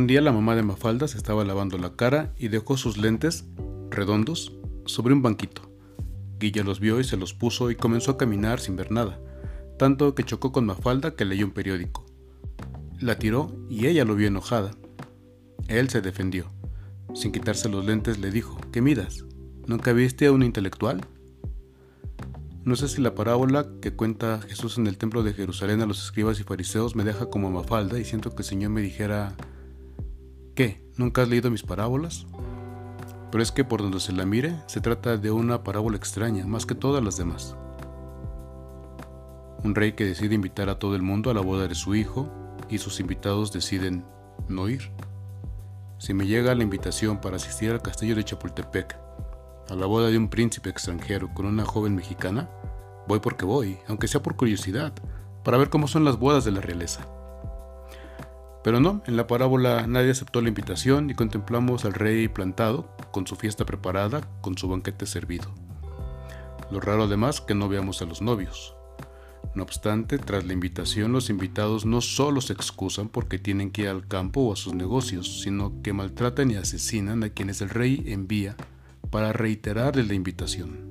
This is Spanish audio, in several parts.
Un día la mamá de Mafalda se estaba lavando la cara y dejó sus lentes, redondos, sobre un banquito. Guilla los vio y se los puso y comenzó a caminar sin ver nada, tanto que chocó con Mafalda que leyó un periódico. La tiró y ella lo vio enojada. Él se defendió. Sin quitarse los lentes le dijo, ¿qué miras? ¿Nunca viste a un intelectual? No sé si la parábola que cuenta Jesús en el templo de Jerusalén a los escribas y fariseos me deja como mafalda y siento que el Señor me dijera, ¿qué? ¿Nunca has leído mis parábolas? Pero es que por donde se la mire, se trata de una parábola extraña, más que todas las demás. Un rey que decide invitar a todo el mundo a la boda de su hijo y sus invitados deciden no ir. Si me llega la invitación para asistir al castillo de Chapultepec, a la boda de un príncipe extranjero con una joven mexicana, voy porque voy, aunque sea por curiosidad, para ver cómo son las bodas de la realeza. Pero no, en la parábola nadie aceptó la invitación y contemplamos al rey plantado, con su fiesta preparada, con su banquete servido. Lo raro además que no veamos a los novios. No obstante, tras la invitación los invitados no solo se excusan porque tienen que ir al campo o a sus negocios, sino que maltratan y asesinan a quienes el rey envía para reiterarles la invitación.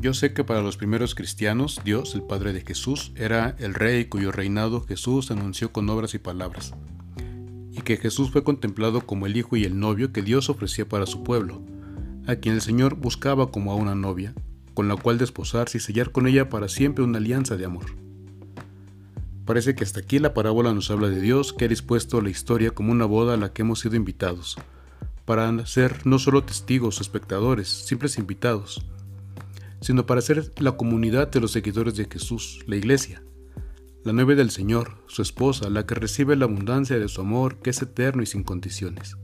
Yo sé que para los primeros cristianos, Dios, el Padre de Jesús, era el Rey cuyo reinado Jesús anunció con obras y palabras, y que Jesús fue contemplado como el hijo y el novio que Dios ofrecía para su pueblo, a quien el Señor buscaba como a una novia, con la cual desposarse y sellar con ella para siempre una alianza de amor. Parece que hasta aquí la parábola nos habla de Dios que ha dispuesto la historia como una boda a la que hemos sido invitados, para ser no solo testigos o espectadores, simples invitados, sino para ser la comunidad de los seguidores de Jesús, la iglesia, la novia del Señor, su esposa, la que recibe la abundancia de su amor que es eterno y sin condiciones.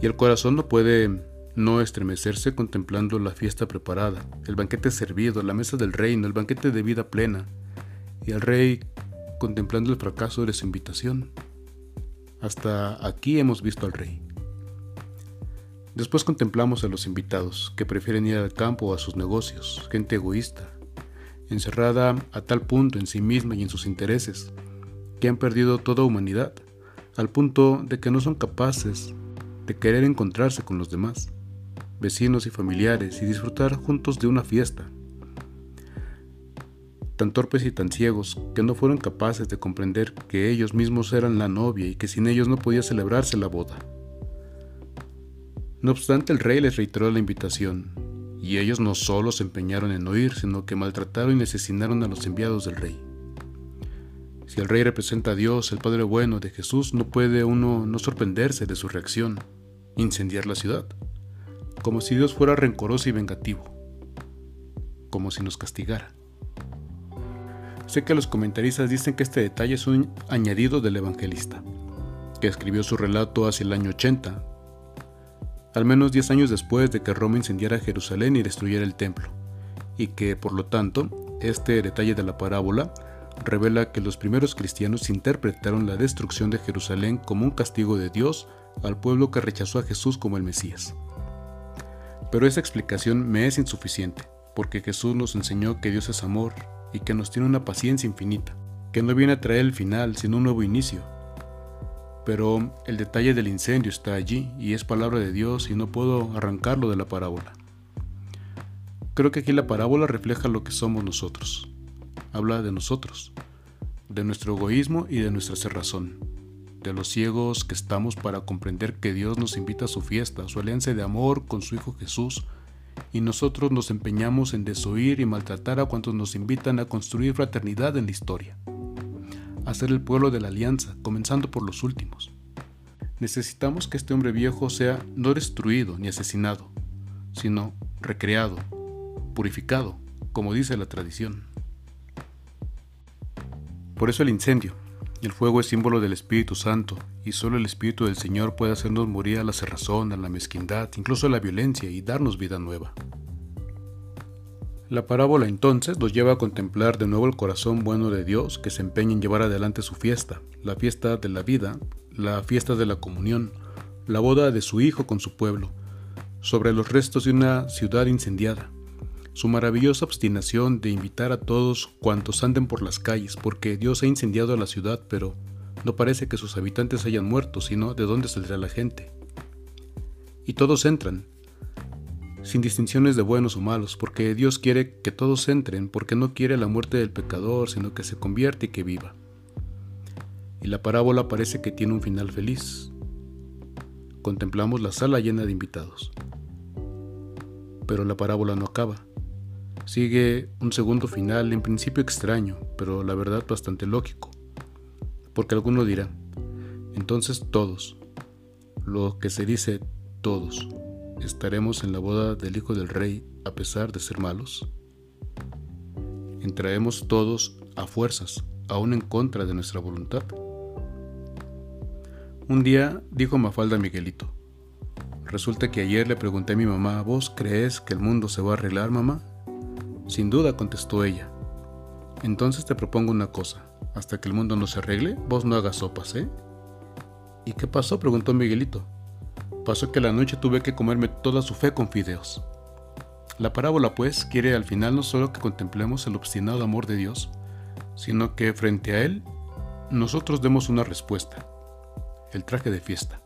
Y el corazón no puede no estremecerse contemplando la fiesta preparada, el banquete servido, la mesa del reino, el banquete de vida plena, y al rey contemplando el fracaso de su invitación. Hasta aquí hemos visto al rey. Después contemplamos a los invitados, que prefieren ir al campo o a sus negocios, gente egoísta, encerrada a tal punto en sí misma y en sus intereses, que han perdido toda humanidad, al punto de que no son capaces de querer encontrarse con los demás, vecinos y familiares, y disfrutar juntos de una fiesta. Tan torpes y tan ciegos que no fueron capaces de comprender que ellos mismos eran la novia y que sin ellos no podía celebrarse la boda. No obstante, el rey les reiteró la invitación, y ellos no solo se empeñaron en oír, sino que maltrataron y asesinaron a los enviados del rey. Si el rey representa a Dios, el Padre bueno de Jesús, no puede uno no sorprenderse de su reacción, incendiar la ciudad, como si Dios fuera rencoroso y vengativo, como si nos castigara. Sé que los comentaristas dicen que este detalle es un añadido del evangelista, que escribió su relato hacia el año 80, al menos 10 años después de que Roma incendiara Jerusalén y destruyera el templo, y que, por lo tanto, este detalle de la parábola revela que los primeros cristianos interpretaron la destrucción de Jerusalén como un castigo de Dios al pueblo que rechazó a Jesús como el Mesías. Pero esa explicación me es insuficiente, porque Jesús nos enseñó que Dios es amor y que nos tiene una paciencia infinita, que no viene a traer el final, sino un nuevo inicio, pero el detalle del incendio está allí y es palabra de Dios y no puedo arrancarlo de la parábola. Creo que aquí la parábola refleja lo que somos nosotros. Habla de nosotros, de nuestro egoísmo y de nuestra cerrazón, de los ciegos que estamos para comprender que Dios nos invita a su fiesta, a su alianza de amor con su Hijo Jesús, y nosotros nos empeñamos en desoír y maltratar a cuantos nos invitan a construir fraternidad en la historia a ser el pueblo de la alianza, comenzando por los últimos. Necesitamos que este hombre viejo sea no destruido ni asesinado, sino recreado, purificado, como dice la tradición. Por eso el incendio. El fuego es símbolo del Espíritu Santo, y solo el Espíritu del Señor puede hacernos morir a la cerrazón, a la mezquindad, incluso a la violencia, y darnos vida nueva. La parábola entonces nos lleva a contemplar de nuevo el corazón bueno de Dios que se empeña en llevar adelante su fiesta, la fiesta de la vida, la fiesta de la comunión, la boda de su Hijo con su pueblo, sobre los restos de una ciudad incendiada, su maravillosa obstinación de invitar a todos cuantos anden por las calles, porque Dios ha incendiado la ciudad, pero No parece que sus habitantes hayan muerto, sino de dónde saldrá la gente. Y todos entran, sin distinciones de buenos o malos, porque Dios quiere que todos entren, porque no quiere la muerte del pecador, sino que se convierte y que viva. Y la parábola parece que tiene un final feliz. Contemplamos la sala llena de invitados. Pero la parábola no acaba. Sigue un segundo final, en principio extraño, pero la verdad bastante lógico. Porque alguno dirá, entonces todos, lo que se dice todos, estaremos en la boda del Hijo del Rey a pesar de ser malos. Entraremos todos a fuerzas, aún en contra de nuestra voluntad. Un día dijo Mafalda a Miguelito, resulta que ayer le pregunté a mi mamá, ¿vos crees que el mundo se va a arreglar, mamá? Sin duda, contestó ella. Entonces te propongo una cosa, hasta que el mundo no se arregle, vos no hagas sopas, ¿eh? ¿Y qué pasó? preguntó Miguelito. Pasó que la noche tuve que comerme toda su fe con fideos. La parábola, pues, quiere al final no solo que contemplemos el obstinado amor de Dios, sino que frente a Él nosotros demos una respuesta el traje de fiesta.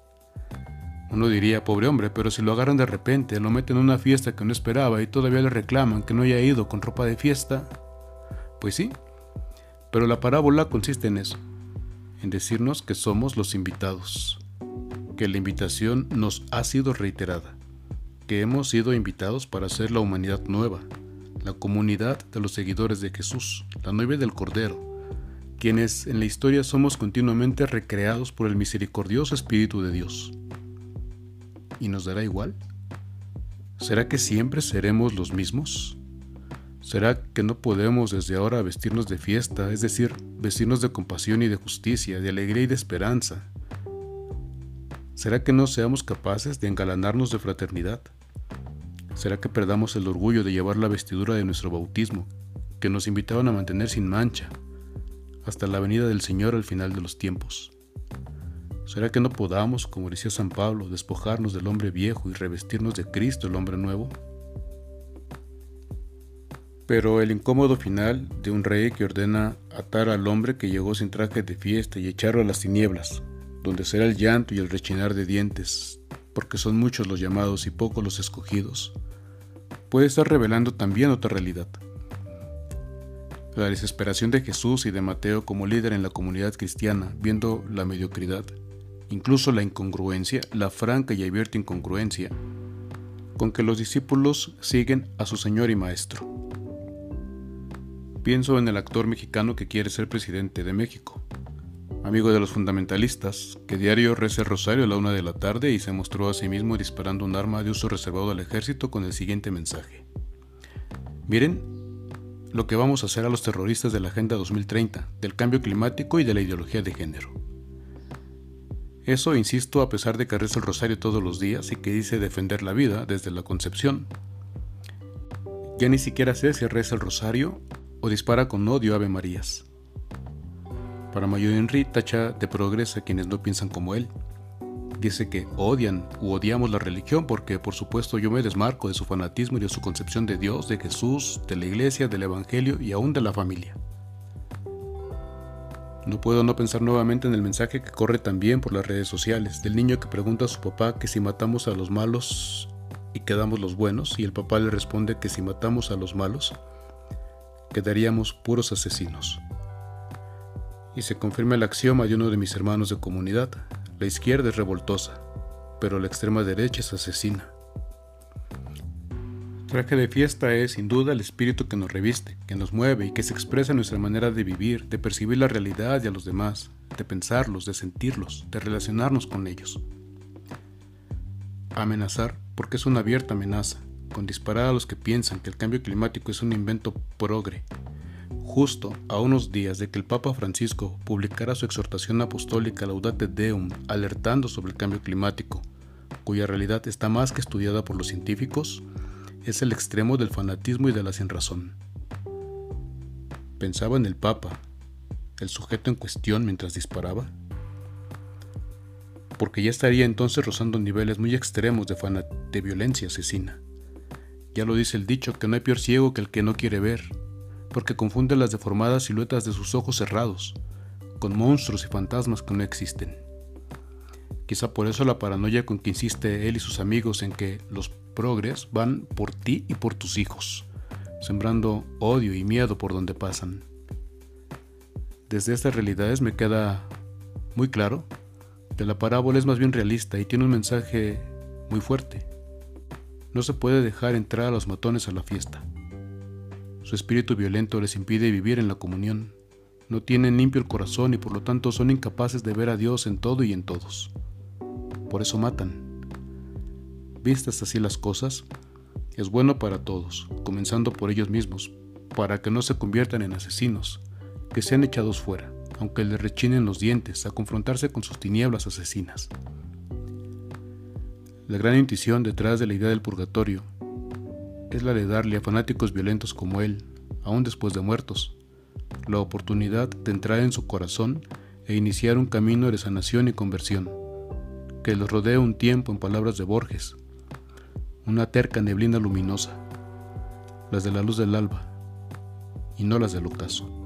Uno diría, pobre hombre, pero si lo agarran de repente, lo meten en una fiesta que no esperaba y todavía le reclaman que no haya ido con ropa de fiesta. Pues sí, pero la parábola consiste en eso, en decirnos que somos los invitados, que la invitación nos ha sido reiterada, que hemos sido invitados para ser la humanidad nueva, la comunidad de los seguidores de Jesús, la novia del Cordero, quienes en la historia somos continuamente recreados por el misericordioso Espíritu de Dios. ¿Y nos dará igual? ¿Será que siempre seremos los mismos? ¿Será que no podemos desde ahora vestirnos de fiesta, es decir, vestirnos de compasión y de justicia, de alegría y de esperanza? ¿Será que no seamos capaces de engalanarnos de fraternidad? ¿Será que perdamos el orgullo de llevar la vestidura de nuestro bautismo, que nos invitaban a mantener sin mancha, hasta la venida del Señor al final de los tiempos. ¿Será que no podamos, como decía San Pablo, despojarnos del hombre viejo y revestirnos de Cristo, el hombre nuevo? Pero el incómodo final de un rey que ordena atar al hombre que llegó sin traje de fiesta y echarlo a las tinieblas, donde será el llanto y el rechinar de dientes, porque son muchos los llamados y pocos los escogidos, puede estar revelando también otra realidad la desesperación de Jesús y de Mateo como líder en la comunidad cristiana, viendo la mediocridad, incluso la incongruencia, la franca y abierta incongruencia, con que los discípulos siguen a su Señor y Maestro. Pienso en el actor mexicano que quiere ser presidente de México, amigo de los fundamentalistas, que diario reza el rosario a la una de la tarde y se mostró a sí mismo disparando un arma de uso reservado al ejército con el siguiente mensaje. Miren, lo que vamos a hacer a los terroristas de la Agenda 2030, del cambio climático y de la ideología de género. Eso, insisto, a pesar de que reza el rosario todos los días y que dice defender la vida desde la concepción. Ya ni siquiera sé si reza el rosario o dispara con odio Ave Marías. Para Mayor Henry tacha de progreso a quienes no piensan como él dice que odian u odiamos la religión porque por supuesto yo me desmarco de su fanatismo y de su concepción de Dios, de Jesús, de la iglesia, del Evangelio y aún de la familia. No puedo no pensar nuevamente en el mensaje que corre también por las redes sociales, del niño que pregunta a su papá que si matamos a los malos y quedamos los buenos, y el papá le responde que si matamos a los malos, quedaríamos puros asesinos. Y se confirma el axioma de uno de mis hermanos de comunidad, la izquierda es revoltosa, pero la extrema derecha es asesina. Traje de fiesta es, sin duda, el espíritu que nos reviste, que nos mueve y que se expresa en nuestra manera de vivir, de percibir la realidad y a los demás, de pensarlos, de sentirlos, de relacionarnos con ellos. Amenazar, porque es una abierta amenaza, con disparar a los que piensan que el cambio climático es un invento progre, justo a unos días de que el Papa Francisco publicara su exhortación apostólica Laudate Deum, alertando sobre el cambio climático, cuya realidad está más que estudiada por los científicos, es el extremo del fanatismo y de la sinrazón. Pensaba en el Papa, el sujeto en cuestión mientras disparaba, porque ya estaría entonces rozando niveles muy extremos de, violencia asesina. Ya lo dice el dicho que no hay peor ciego que el que no quiere ver, porque confunde las deformadas siluetas de sus ojos cerrados, con monstruos y fantasmas que no existen. Quizá por eso la paranoia con que insiste él y sus amigos en que los progres van por ti y por tus hijos, sembrando odio y miedo por donde pasan. Desde estas realidades me queda muy claro que la parábola es más bien realista y tiene un mensaje muy fuerte. No se puede dejar entrar a los matones a la fiesta. Su espíritu violento les impide vivir en la comunión. No tienen limpio el corazón y por lo tanto son incapaces de ver a Dios en todo y en todos. Por eso matan. Vistas así las cosas, es bueno para todos, comenzando por ellos mismos, para que no se conviertan en asesinos, que sean echados fuera, aunque les rechinen los dientes a confrontarse con sus tinieblas asesinas. La gran intuición detrás de la idea del purgatorio es la de darle a fanáticos violentos como él, aún después de muertos, la oportunidad de entrar en su corazón e iniciar un camino de sanación y conversión, que los rodee un tiempo en palabras de Borges, una terca neblina luminosa, las de la luz del alba, y no las del ocaso.